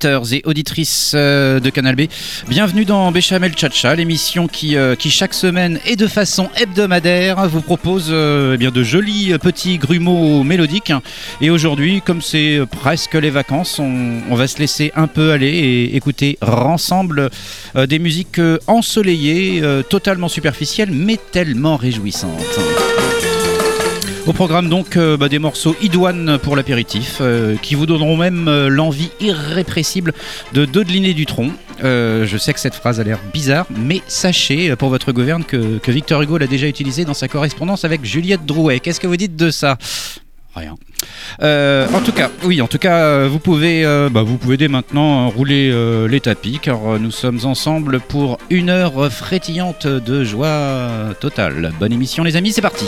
Auditeurs et auditrices euh, de Canal B. Bienvenue dans Béchamel Chacha, l'émission qui, euh, qui chaque semaine et de façon hebdomadaire vous propose euh, eh bien de jolis petits grumeaux mélodiques. Et aujourd'hui, comme c'est presque les vacances, on, on, va se laisser un peu aller et écouter ensemble des musiques ensoleillées, totalement superficielles, mais tellement réjouissantes. Au programme donc euh, bah, des morceaux idoines pour l'apéritif euh, qui vous donneront même euh, l'envie irrépressible de dodeliner du tronc. je sais que cette phrase a l'air bizarre, mais sachez pour votre gouverne que, Victor Hugo l'a déjà utilisé dans sa correspondance avec Juliette Drouet. Qu'est-ce que vous dites de ça? Rien. en tout cas, oui, en tout cas, vous pouvez, bah, vous pouvez dès maintenant rouler les tapis, car nous sommes ensemble pour une heure frétillante de joie totale. Bonne émission, les amis, c'est parti.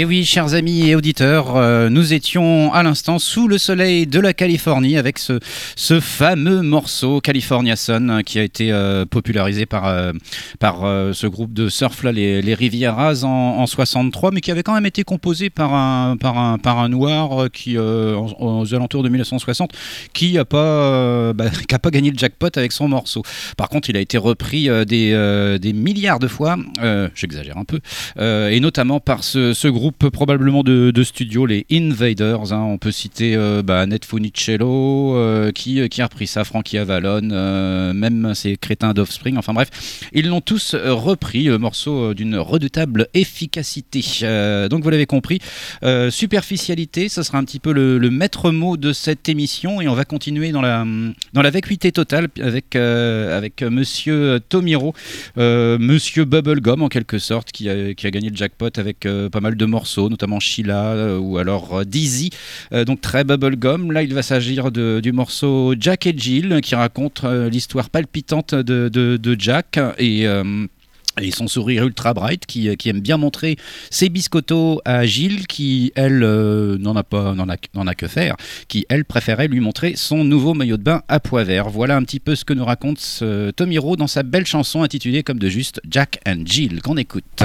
Et oui, chers amis et auditeurs, euh, nous étions à l'instant sous le soleil de la Californie avec ce, fameux morceau California Sun qui a été euh, popularisé par, euh, ce groupe de surf là, les, les Rivieras en, en, 63, mais qui avait quand même été composé par un, noir aux alentours de 1960, qui n'a pas, bah, pas gagné le jackpot avec son morceau. Par contre, il a été repris des, milliards de fois, j'exagère un peu, et notamment par ce, groupe probablement de, de studio, les Invaders. Hein. On peut citer euh, bah, Funicello euh, qui, qui, a repris ça, Frankie Avalon, euh, même ces crétins d'Offspring. Enfin bref, ils l'ont tous repris, morceau d'une redoutable efficacité. donc vous l'avez compris, superficialité, ça sera un petit peu le, maître mot de cette émission et on va continuer dans la, dans la vacuité totale avec, avec monsieur Tomiro, monsieur Bubblegum en quelque sorte, qui a, gagné le jackpot avec pas mal de morceaux, notamment Sheila euh, ou alors euh, Dizzy, euh, donc très bubblegum. Là, il va s'agir du morceau Jack et Jill qui raconte l'histoire palpitante de, Jack. Et son sourire ultra bright qui, aime bien montrer ses biscottos à Gilles qui elle n'en a pas n'en a, que faire qui elle préférait lui montrer son nouveau maillot de bain à pois vert voilà un petit peu ce que nous raconte Tomiro dans sa belle chanson intitulée comme de juste Jack and Jill qu'on écoute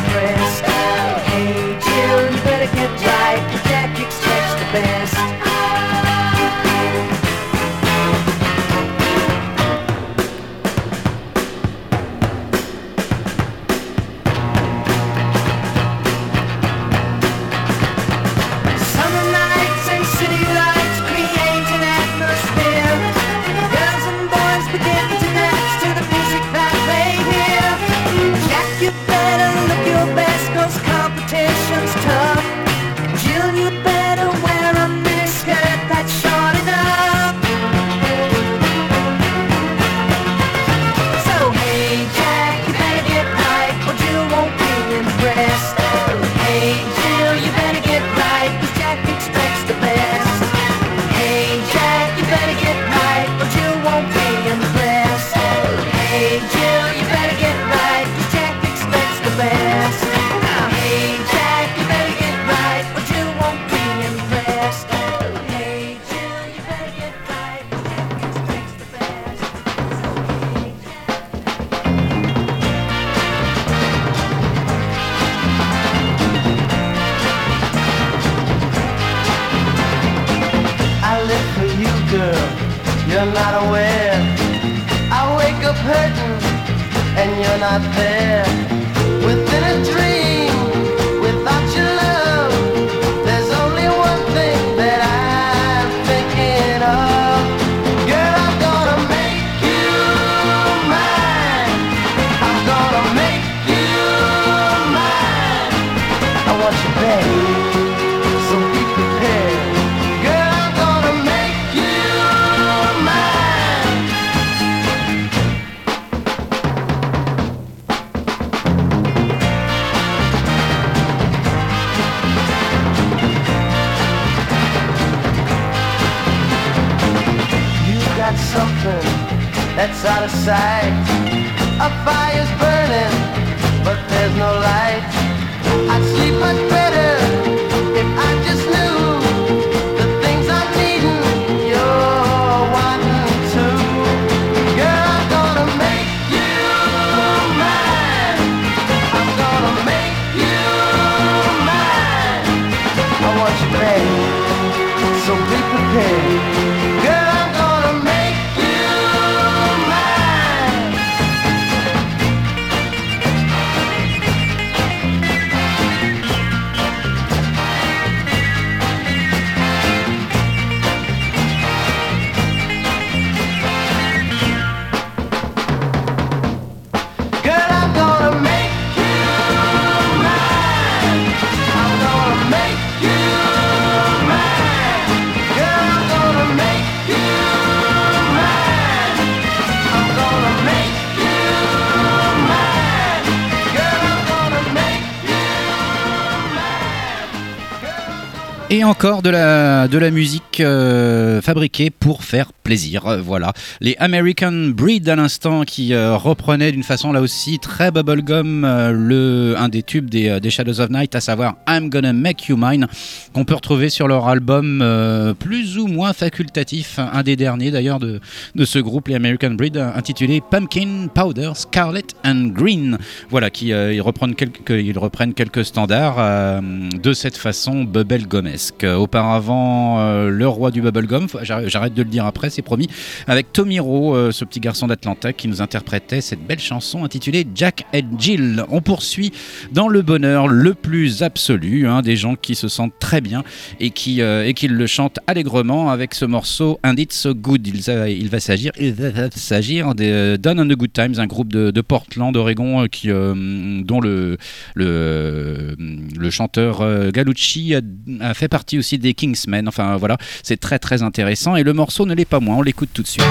Within a dream. That's out of sight. A fire's burning, but Encore de la, de la musique euh, fabriquée pour faire plaisir. Euh, voilà. Les American Breed à l'instant qui euh, reprenaient d'une façon là aussi très bubblegum le, un des tubes des, Shadows of Night, à savoir I'm Gonna Make You Mine, qu'on peut retrouver sur leur album plus ou moins facultatif, un des derniers d'ailleurs de, de ce groupe, les American Breed, intitulé Pumpkin Powder Scarlet and Green. Voilà, qui ils, reprennent quelques, ils reprennent quelques standards de cette façon Auparavant, euh, le roi du bubblegum, j'arrête de le dire après, c'est promis, avec Tomiro, euh, ce petit garçon d'Atlanta qui nous interprétait cette belle chanson intitulée Jack and Jill. On poursuit dans le bonheur le plus absolu, hein, des gens qui se sentent très bien et qui, euh, et qui le chantent allègrement avec ce morceau And It's So Good. Il, va s'agir de Done on the Good Times, un groupe de, Portland, Oregon, qui, dont le, le, le chanteur Galucci a fait partie aussi des Kingsmen. Enfin voilà, c'est très très intéressant et le morceau ne l'est pas moins. On l'écoute tout de suite.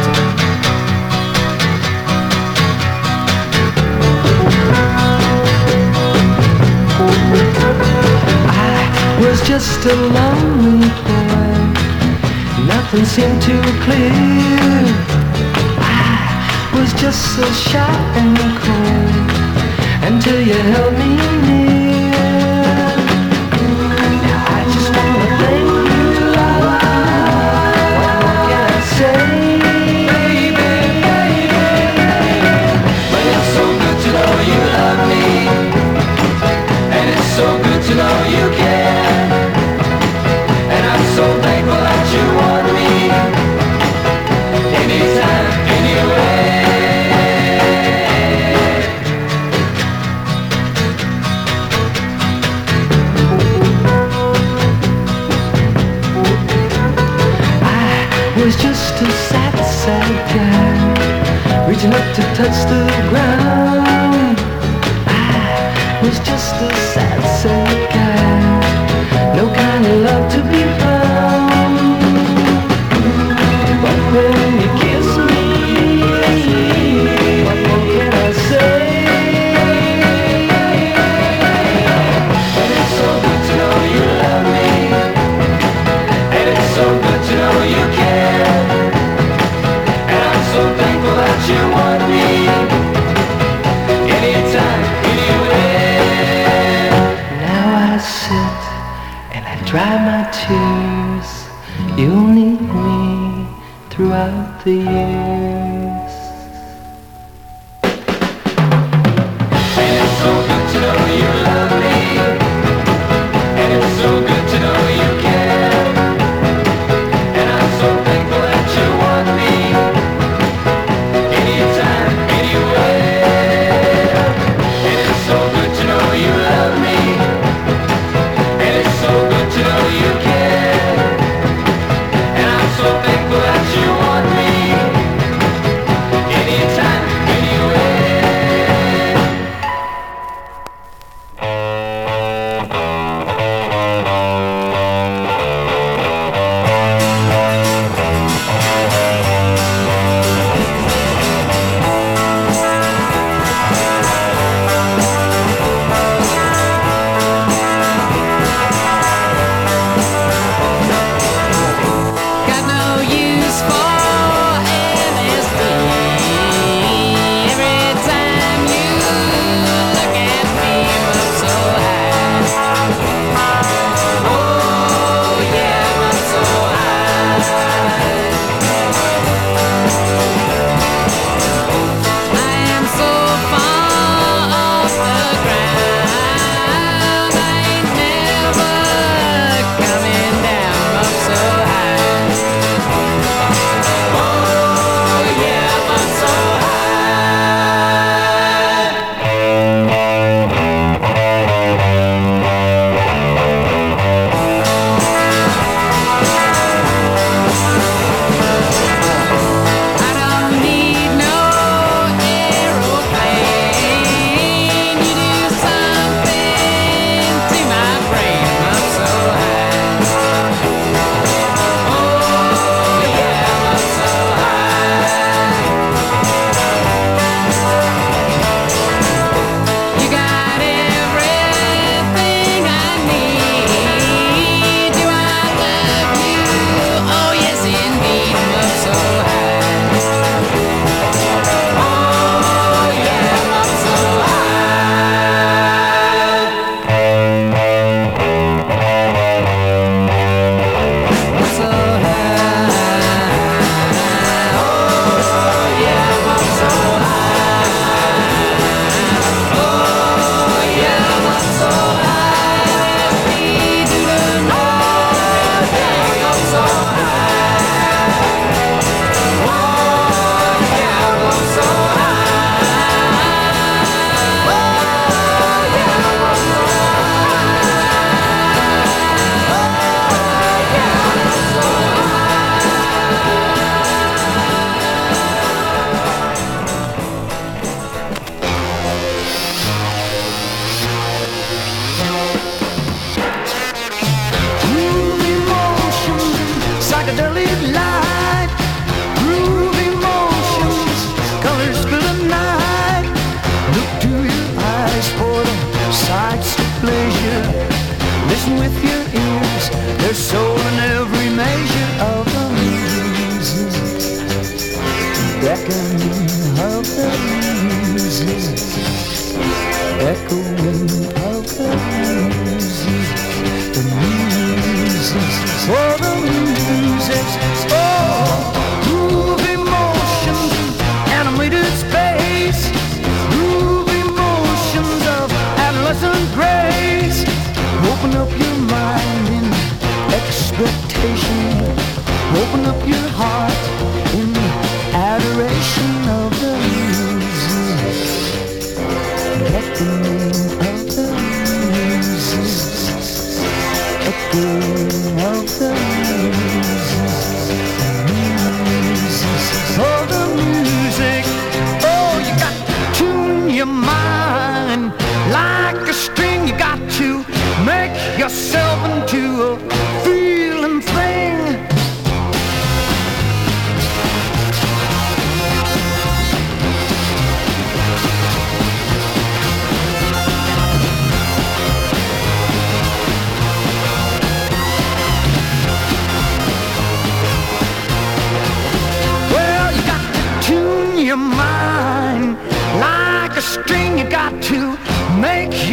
To touch the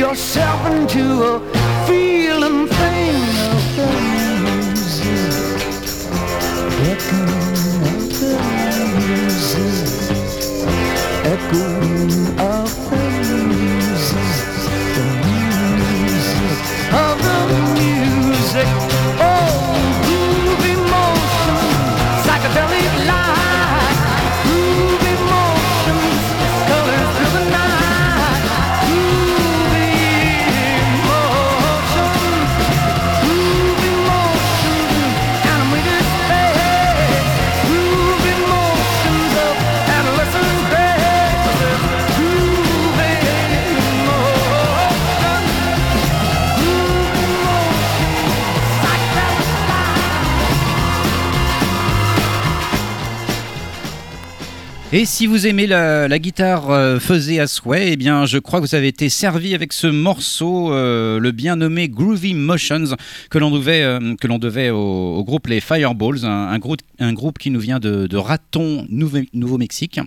yourself into a Et si vous aimez la, guitare euh, faisée à souhait, eh bien, je crois que vous avez été servi avec ce morceau, euh, le bien nommé Groovy Motions, que l'on devait, euh, que l'on devait au, groupe les Fireballs, un, groupe, un groupe qui nous vient de, Raton, Nouveau- Nouveau-Mexique.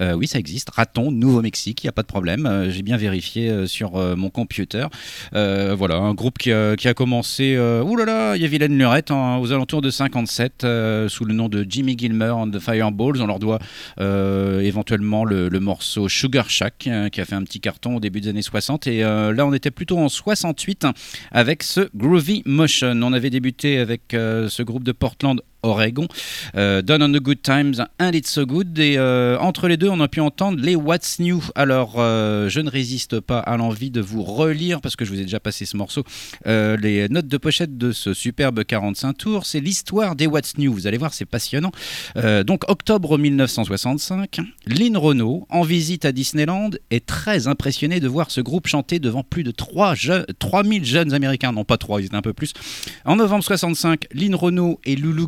Euh, oui, ça existe, Raton, Nouveau-Mexique, il n'y a pas de problème. J'ai bien vérifié sur mon computer. Voilà, un groupe qui a, commencé, là, il y a Vilaine Lurette, hein, aux alentours de 57, euh, sous le nom de Jimmy Gilmer and the Fireballs. On leur doit euh, éventuellement le, morceau Sugar Shack, euh, qui a fait un petit carton au début des années 60. Et euh, là, on était plutôt en 68 avec ce Groovy Motion. On avait débuté avec euh, ce groupe de Portland. Oregon, euh, Done on the Good Times and It's So Good. Et euh, entre les deux, on a pu entendre les What's New. Alors, euh, je ne résiste pas à l'envie de vous relire, parce que je vous ai déjà passé ce morceau, euh, les notes de pochette de ce superbe 45 tours. C'est l'histoire des What's New. Vous allez voir, c'est passionnant. Donc, octobre 1965, Lynn Renault, en visite à Disneyland, est très impressionné de voir ce groupe chanter devant plus de 3 je- 3000 jeunes américains. Non, pas 3, ils étaient un peu plus. En novembre 65, Lynn Renault et Loulou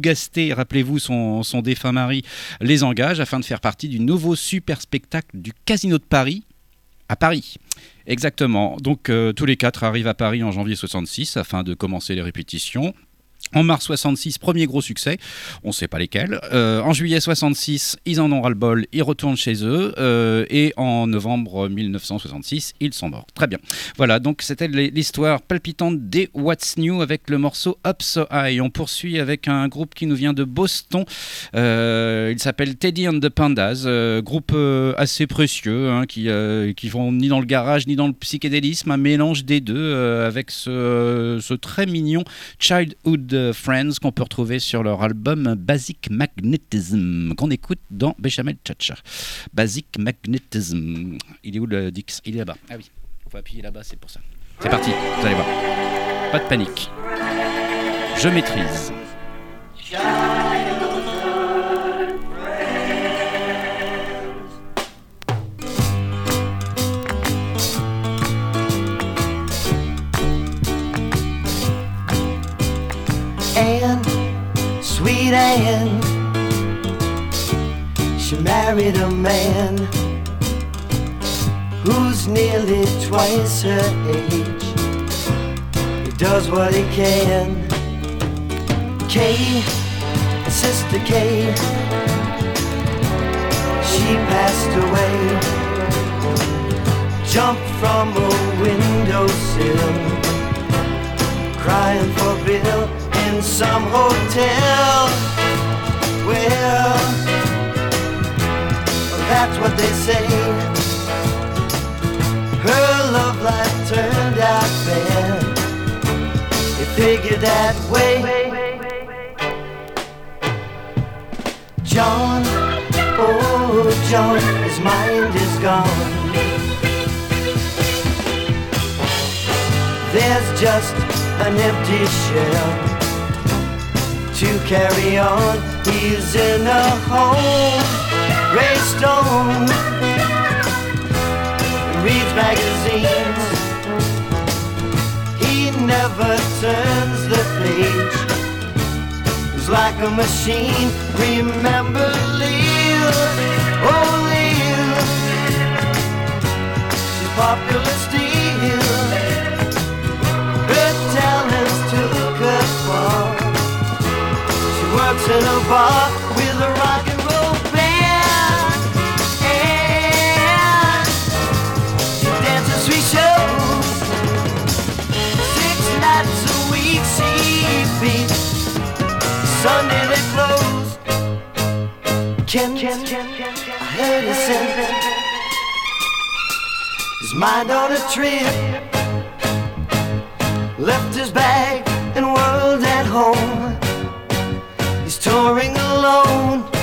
Rappelez-vous son, défunt mari, les engagent afin de faire partie du nouveau super spectacle du Casino de Paris à Paris. Exactement. Donc euh, tous les quatre arrivent à Paris en janvier 66 afin de commencer les répétitions. En mars 66, premier gros succès, on ne sait pas lesquels. Euh, en juillet 66, ils en ont ras-le-bol, ils retournent chez eux. euh, et en novembre 1966, ils sont morts. Très bien. Voilà, donc c'était l'histoire palpitante des What's New avec le morceau Up So High. On poursuit avec un groupe qui nous vient de Boston. Euh, il s'appelle Teddy and the Pandas, groupe assez précieux, hein, qui, euh, qui vont ni dans le garage ni dans le psychédélisme, un mélange des deux avec ce très mignon Childhood Friends qu'on peut retrouver sur leur album Basic Magnetism, qu'on écoute dans Béchamel Chacha. Basic Magnetism. Il est où le Dix? Il est là-bas. Ah oui, il faut appuyer là-bas, c'est pour ça. C'est parti, vous allez voir. Pas de panique. Je maîtrise. Sweet Anne, she married a man who's nearly twice her age. He does what he can. Kay, Sister Kay, she passed away. Jumped from a windowsill, crying for Bill in some hotel. Well, that's what they say. Her love life turned out bad. They figured that way. John, oh John, his mind is gone. There's just an empty shell to carry on. He's in a home, gray stone, reads magazines. He never turns the page He's like a machine. Remember Leah, oh Leah, she's popular. Works in a bar with a rock and roll band, and she dances sweet shows six nights a week. She beats. Sunday they close. Ken, Ken, Ken, Ken, I heard he sent his mind on a trip. Left his bag and world at home soaring alone.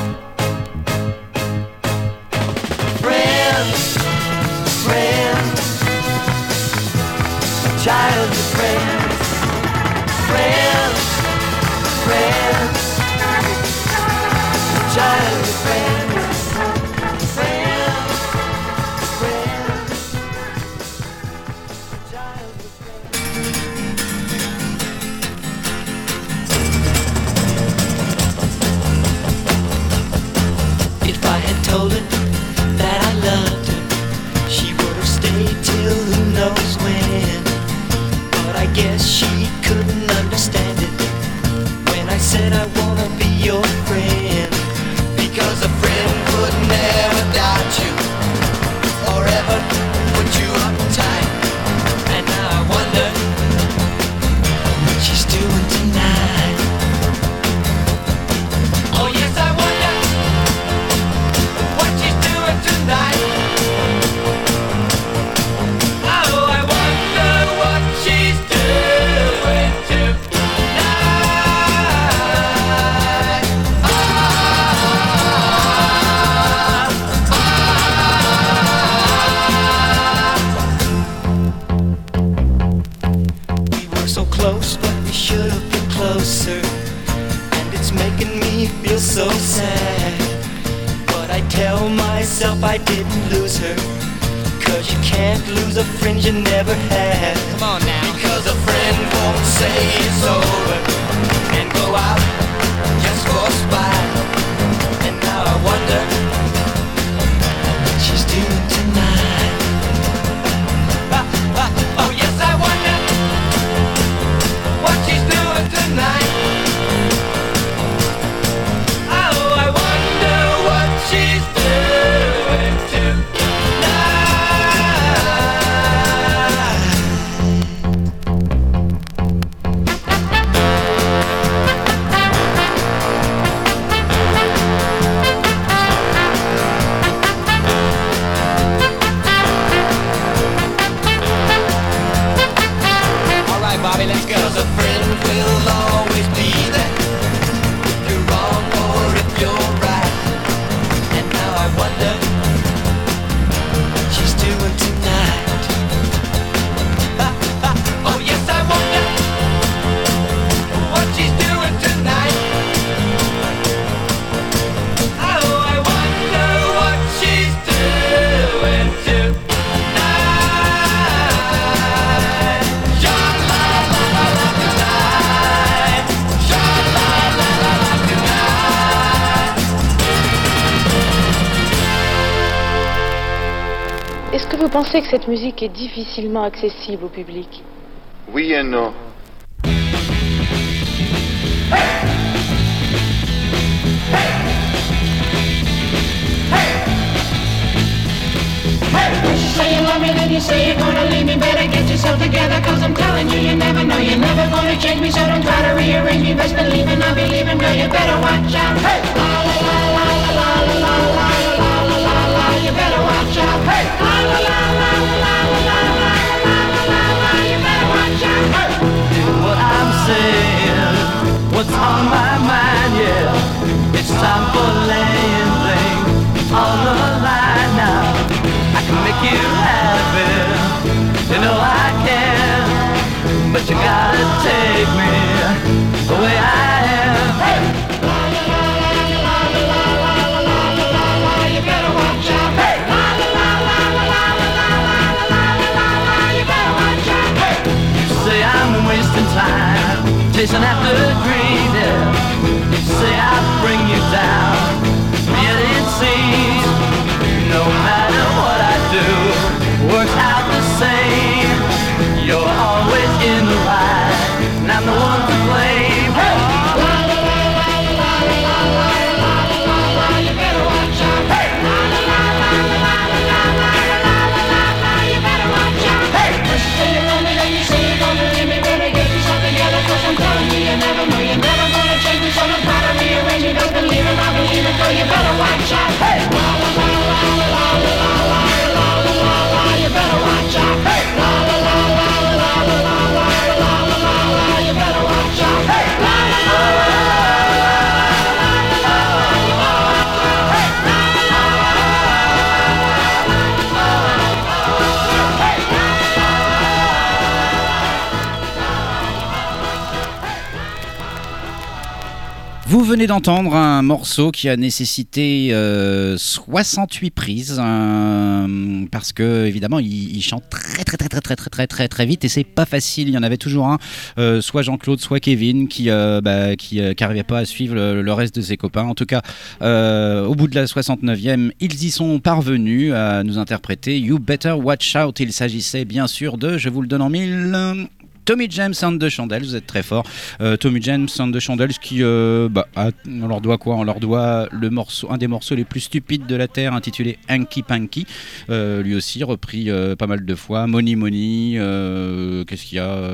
Pensez que cette musique est difficilement accessible au public? you have it. You know I can, but you gotta take me the way I am. Hey! You better watch out. Hey! You better watch out. Hey! You say I'm wasting time chasing after dreams. Yeah. Do, works out the same. You're always in the right, and I'm the one to blame. Hey! You better watch out. Hey! Venez d'entendre un morceau qui a nécessité euh, 68 prises euh, parce que évidemment il, chante très très très très très très très très très vite et c'est pas facile. Il y en avait toujours un, euh, soit Jean-Claude, soit Kevin, qui euh, bah, qui, euh, qui arrivait pas à suivre le, reste de ses copains. En tout cas, euh, au bout de la 69e, ils y sont parvenus à nous interpréter You Better Watch Out. Il s'agissait bien sûr de, je vous le donne en mille. Tommy James and the Chandelles, vous êtes très fort. Euh, Tommy James and the Chandelles qui, euh, bah, on leur doit quoi? On leur doit le morceau, un des morceaux les plus stupides de la terre, intitulé Hanky Panky. Euh, lui aussi repris pas mal de fois. Money Money. Qu'est-ce qu'il y a?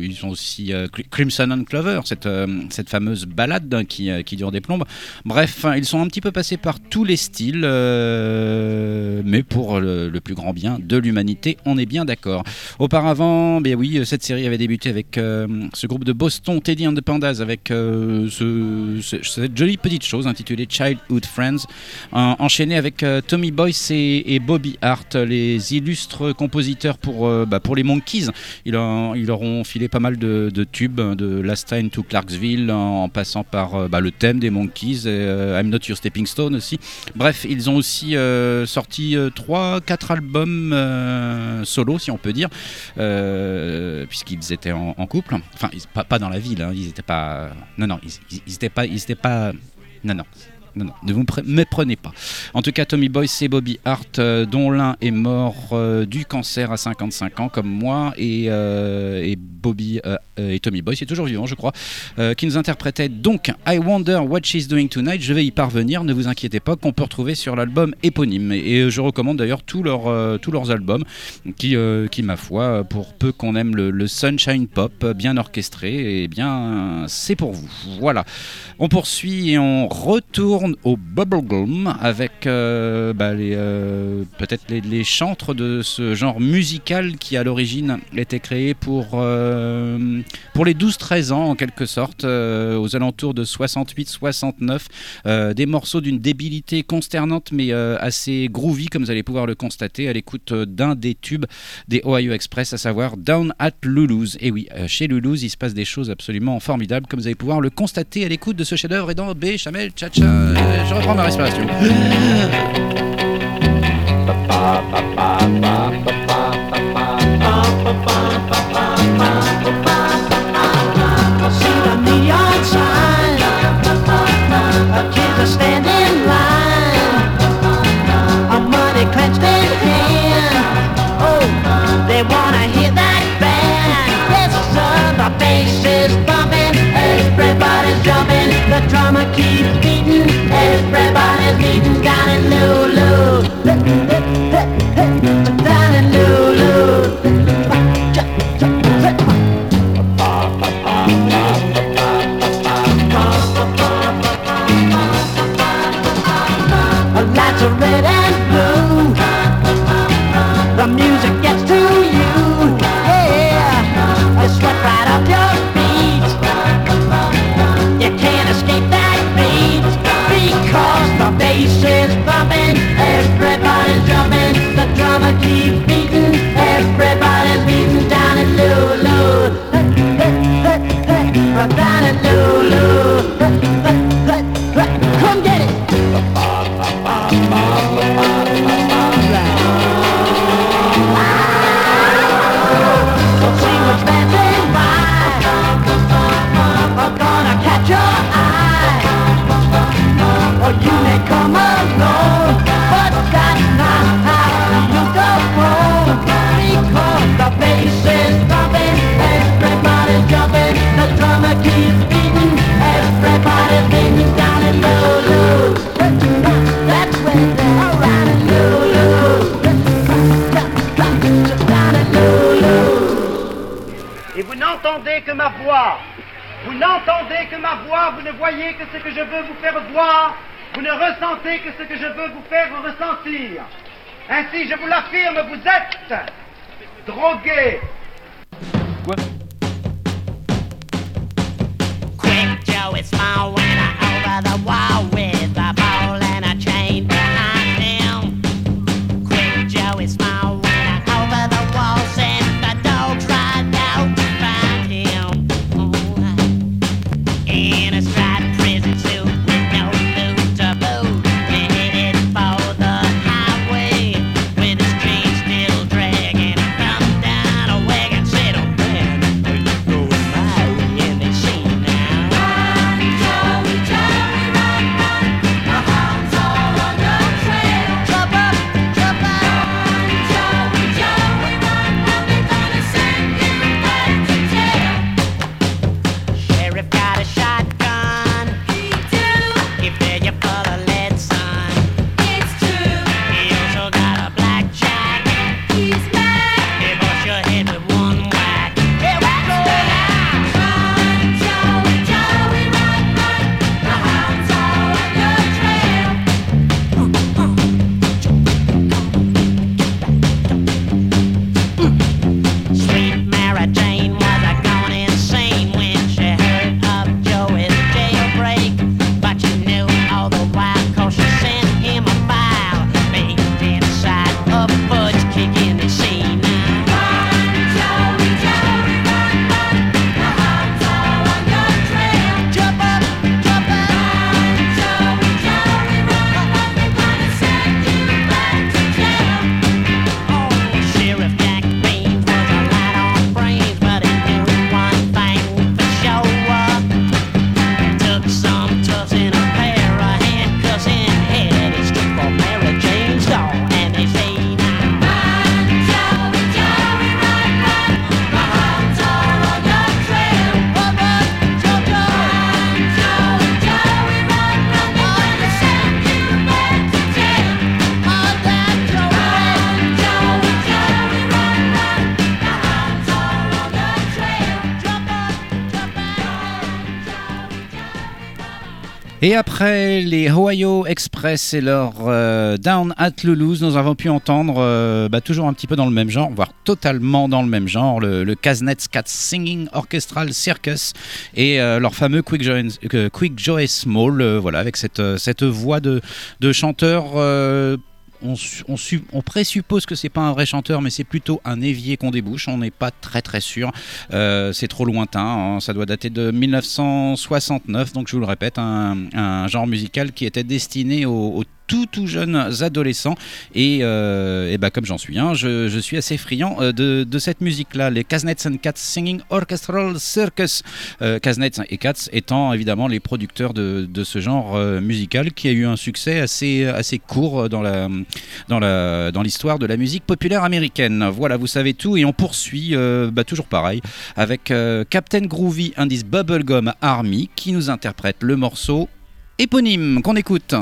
Ils ont aussi Cri- Crimson and Clover, cette, cette fameuse balade hein, qui, qui dure des plombes. Bref, hein, ils sont un petit peu passés par tous les styles, mais pour le, le plus grand bien de l'humanité, on est bien d'accord. Auparavant, ben oui, cette série avait débuté avec euh, ce groupe de Boston, Teddy and the Pandas, avec euh, ce- ce- cette jolie petite chose intitulée Childhood Friends, en- enchaîné avec euh, Tommy Boyce et, Bobby Hart, les illustres compositeurs pour, bah, pour les Monkeys. Ils, leur ont filé pas mal de, tubes, de Last Time to Clarksville, en, passant par bah, le thème des Monkeys, I'm Not Your Stepping Stone aussi. Bref, ils ont aussi sorti 3-4 albums solo, si on peut dire, euh, puisqu'ils étaient en, couple. Enfin, ils- pas, pas dans la ville, hein, ils étaient pas. Non, non, ils, ils, ils pas. Ils étaient pas. Non, non. Ne vous pre- méprenez pas. En tout cas, Tommy Boyce et Bobby Hart, euh, dont l'un est mort euh, du cancer à 55 ans, comme moi, et, euh, Bobby et Tommy Boyce, est toujours vivant, je crois, qui nous interprétait donc I Wonder What She's Doing Tonight. Je vais y parvenir, ne vous inquiétez pas, qu'on peut retrouver sur l'album éponyme. Et, je recommande d'ailleurs tous leurs, tous leurs albums, qui, qui, ma foi, pour peu qu'on aime le, le Sunshine Pop, bien orchestré, et bien, c'est pour vous. Voilà. On poursuit et on retourne au Bubblegum avec euh, bah, euh, peut-être les, chantres de ce genre musical qui à l'origine était créé pour, euh, pour les 12-13 ans en quelque sorte, aux alentours de 68-69. Euh, des morceaux d'une débilité consternante mais assez groovy comme vous allez pouvoir le constater à l'écoute d'un des tubes des Ohio Express, à savoir Down at Lulu's. Et oui, chez Lulu's, il se passe des choses absolument formidables comme vous allez pouvoir le constater à l'écoute de ce chef-d'œuvre et dans Béchamel Tcha-Tcha. Euh, je reprends ma respiration. Let me voyez que ce que je veux vous faire voir, vous ne ressentez que ce que je veux vous faire ressentir. Ainsi, je vous l'affirme, vous êtes drogué. Après les Ohio Express et leur euh, Down at Lulu's, nous avons pu entendre euh, bah, toujours un petit peu dans le même genre, voire totalement dans le même genre, le, le Kaznets Cat Singing Orchestral Circus et euh, leur fameux Quick Joe Small, voilà, avec cette, voix de chanteur. On, su- on, su- on présuppose que c'est pas un vrai chanteur, mais c'est plutôt un évier qu'on débouche. On n'est pas très très sûr. Euh, c'est trop lointain. hein. Ça doit dater de 1969. Donc je vous le répète, un, genre musical qui était destiné aux tout tout jeunes adolescents. Et, euh, et bah, comme j'en suis un, je, je suis assez friand euh, de, de cette musique-là. Les Kaznets and Cats Singing Orchestral Circus. Euh, et Cats étant évidemment les producteurs de, de ce genre euh, musical qui a eu un succès assez, assez court dans la dans la dans l'histoire de la musique populaire américaine. Voilà, vous savez tout et on poursuit bah, toujours pareil avec Captain Groovy his Bubblegum Army qui nous interprète le morceau éponyme qu'on écoute.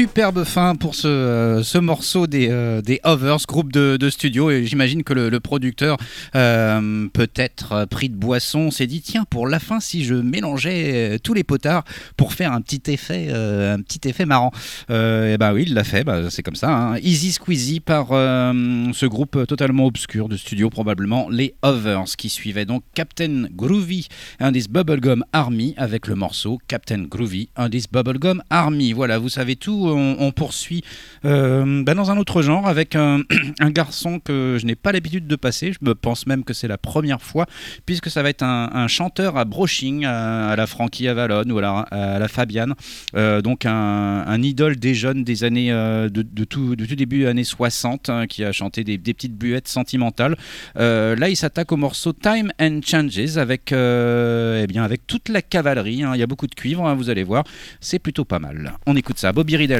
Superbe fin pour ce, euh, ce morceau des, euh, des Hovers, groupe de, studio. Et j'imagine que le, producteur, euh, peut-être euh, pris de boisson, s'est dit tiens, pour la fin, si je mélangeais tous les potards pour faire un petit effet, un petit effet marrant. et ben oui, il l'a fait, bah, c'est comme ça. hein. Easy Squeezy par ce groupe totalement obscur de studio, probablement les Hovers, qui suivait donc Captain Groovy his Bubblegum Army avec le morceau Captain Groovy his Bubblegum Army. Voilà, vous savez tout. On, poursuit euh, bah, dans un autre genre avec un, garçon que je n'ai pas l'habitude de passer. Je me pense même que c'est la première fois, puisque ça va être un, chanteur à brushing, à, à la Frankie Avalon ou à la, à la Fabienne. Euh, donc un, idole des jeunes des années euh, de, tout, de tout début années 60 hein, qui a chanté des, petites buettes sentimentales. Là, il s'attaque au morceau Time and Changes avec, eh bien, avec toute la cavalerie. hein. Il y a beaucoup de cuivre, hein, vous allez voir. C'est plutôt pas mal. On écoute ça. Bobby Riddle,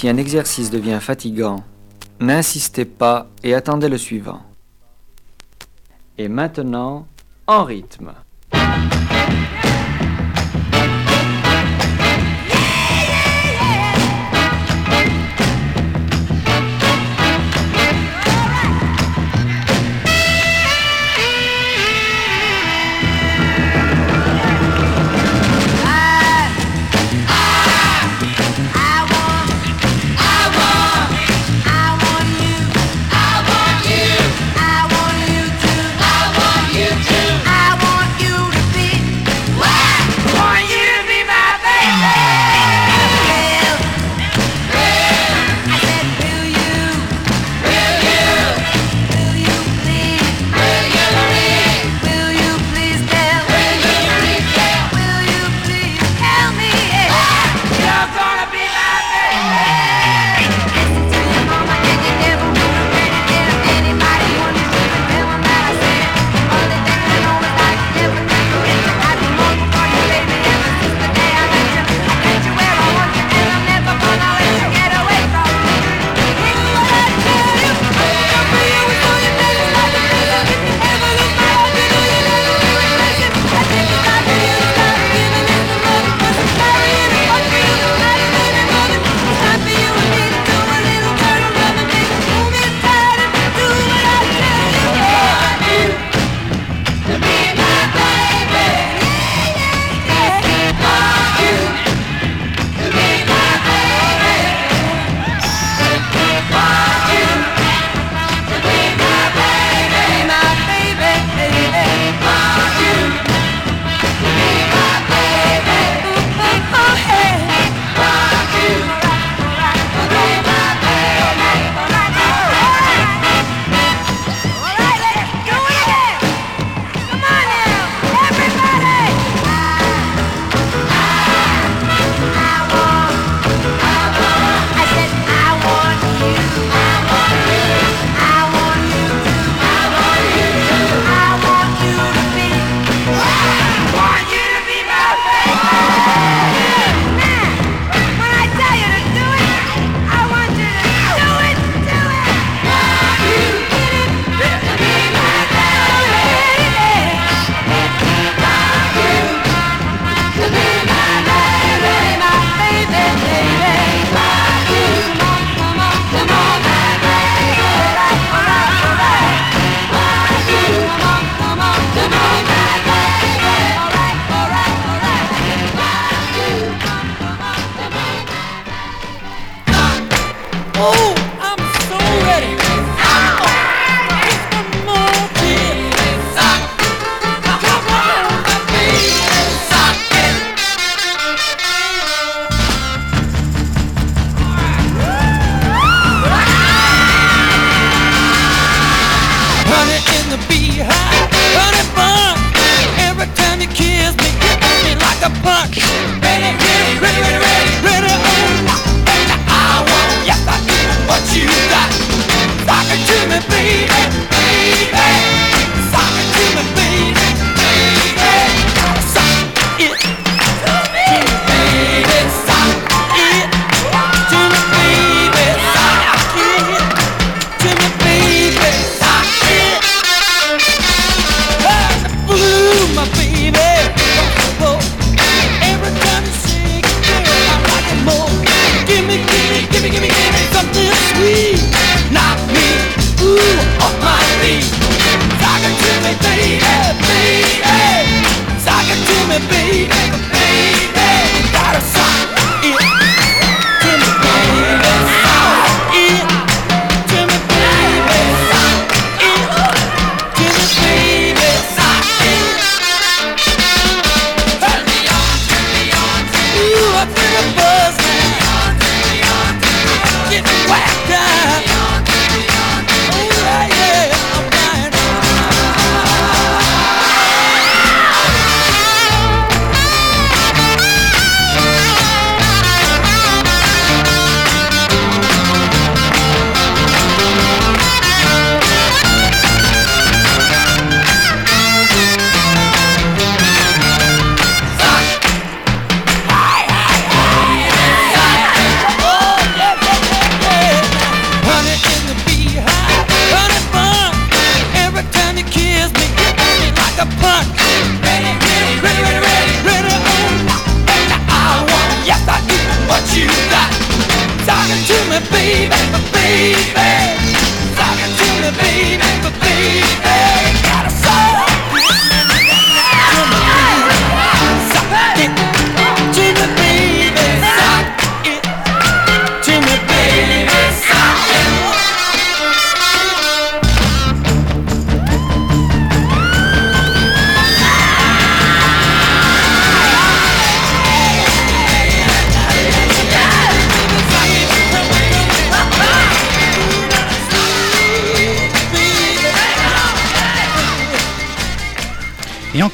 Si un exercice devient fatigant, n'insistez pas et attendez le suivant. Et maintenant, en rythme.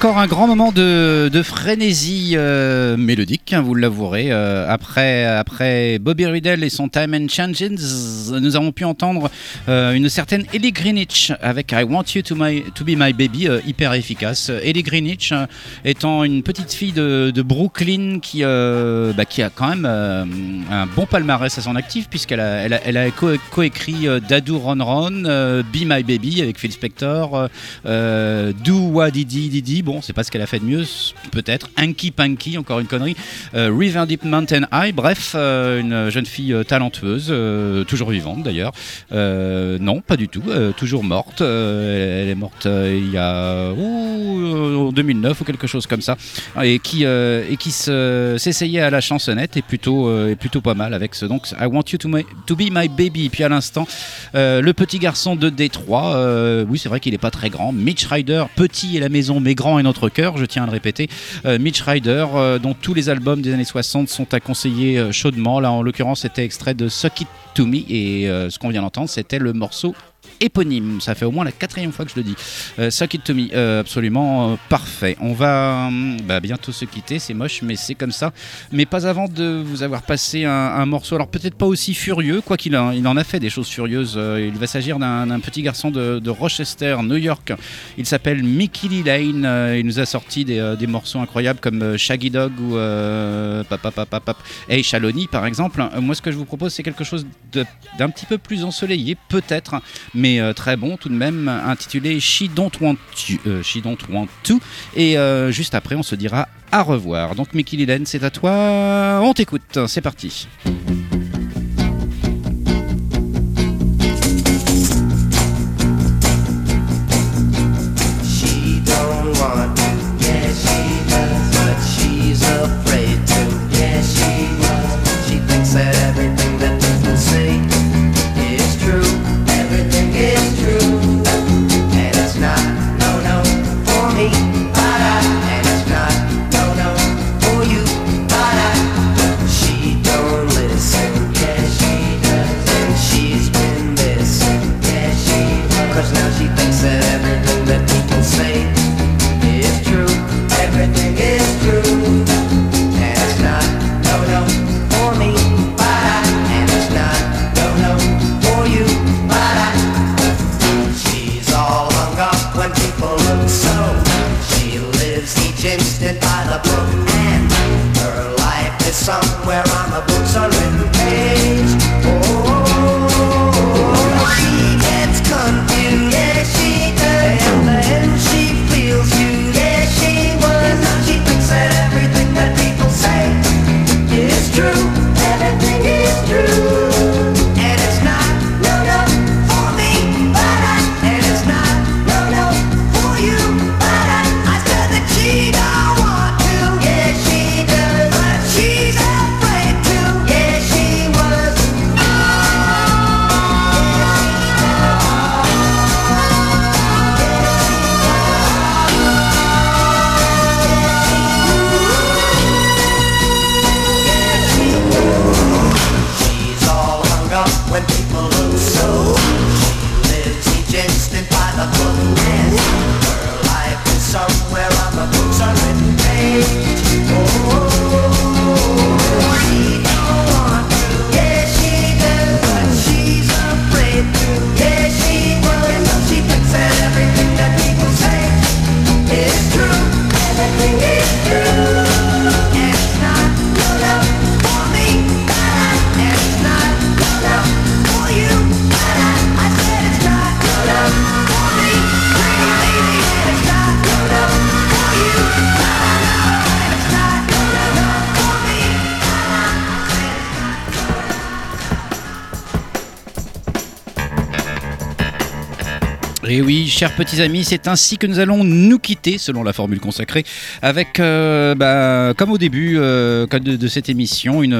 Encore un grand moment de, frénésie euh, mélodique, hein, vous l'avouerez. Euh, après, après Bobby Riddle et son Time and Changes, nous avons pu entendre euh, une certaine Ellie Greenwich avec I Want You to, my, to Be My Baby, hyper efficace. Ellie Greenwich étant une petite fille de, Brooklyn qui, bah, qui a quand même un bon palmarès à son actif puisqu'elle a, elle a, co- coécrit Dadu Ron Ron, Be My Baby avec Phil Spector, Do What Didi Didi, bon c'est pas ce qu'elle a fait de mieux, peut-être, Hanky Panky, encore une connerie, euh, River Deep Mountain High, bref, euh, une jeune fille euh, talentueuse, euh, toujours vivante d'ailleurs, Euh, non pas du tout, euh, toujours morte, Euh, elle est morte euh, il y a ouh, en 2009 ou quelque chose comme ça, et qui, euh, et qui se- s'essayait à la chansonnette et plutôt, euh, et plutôt pas mal avec ce donc I Want You to, to Be My Baby, puis à l'instant euh, le petit garçon de Détroit, euh, oui c'est vrai qu'il est pas très grand, Mitch Ryder, petit est la maison mais grand est notre cœur, je tiens à le répéter, Euh, Mitch Ryder euh, dont tous les albums des années 60 sont à conseiller euh, chaudement, là en l'occurrence c'était extrait de Suck It To Me et ce qu'on vient d'entendre c'était le morceau éponyme, ça fait au moins la quatrième fois que je le dis. Euh, Suck It To Me, euh, absolument euh, parfait. On va hum, bah, bientôt se quitter, c'est moche mais c'est comme ça. Mais pas avant de vous avoir passé un, morceau, alors peut-être pas aussi furieux, quoi qu'il en, a fait des choses furieuses. Euh, il va s'agir d'un petit garçon de, Rochester, New York. Il s'appelle Mickey Lee Lane. Il nous a sorti des, morceaux incroyables comme Shaggy Dog ou. Hey Shaloni par exemple. Moi ce que je vous propose c'est quelque chose d'un petit peu plus ensoleillé peut-être, mais euh, très bon tout de même, intitulé She Don't Want You. euh, She Don't Want To. Et euh, juste après on se dira à revoir. Donc Mickey Lane c'est à toi. On t'écoute. C'est parti. Chers petits amis, c'est ainsi que nous allons nous quitter, selon la formule consacrée, avec, euh, bah, comme au début euh, de cette émission, une,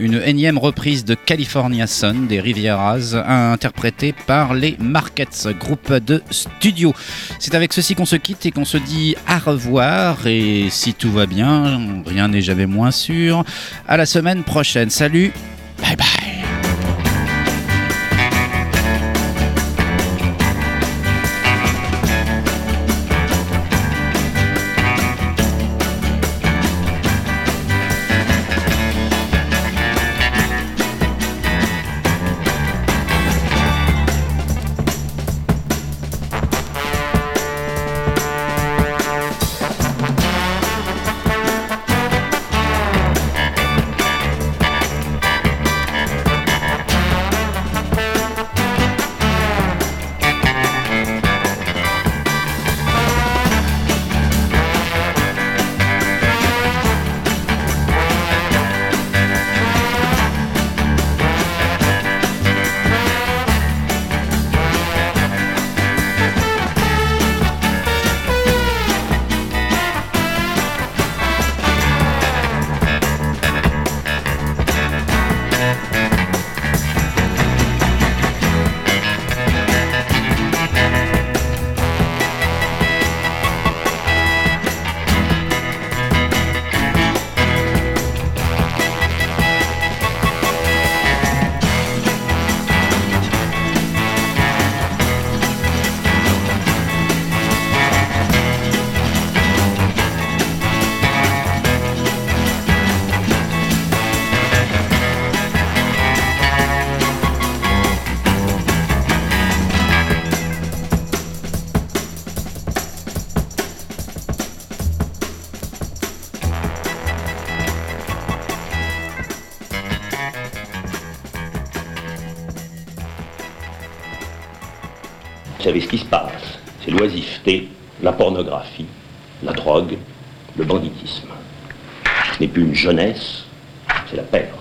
une énième reprise de California Sun des Rivieras, interprétée par les Markets, groupe de studio. C'est avec ceci qu'on se quitte et qu'on se dit à revoir. Et si tout va bien, rien n'est jamais moins sûr. À la semaine prochaine. Salut, bye bye. Savez ce qui se passe. C'est l'oisiveté, la pornographie, la drogue, le banditisme. Ce n'est plus une jeunesse, c'est la perte.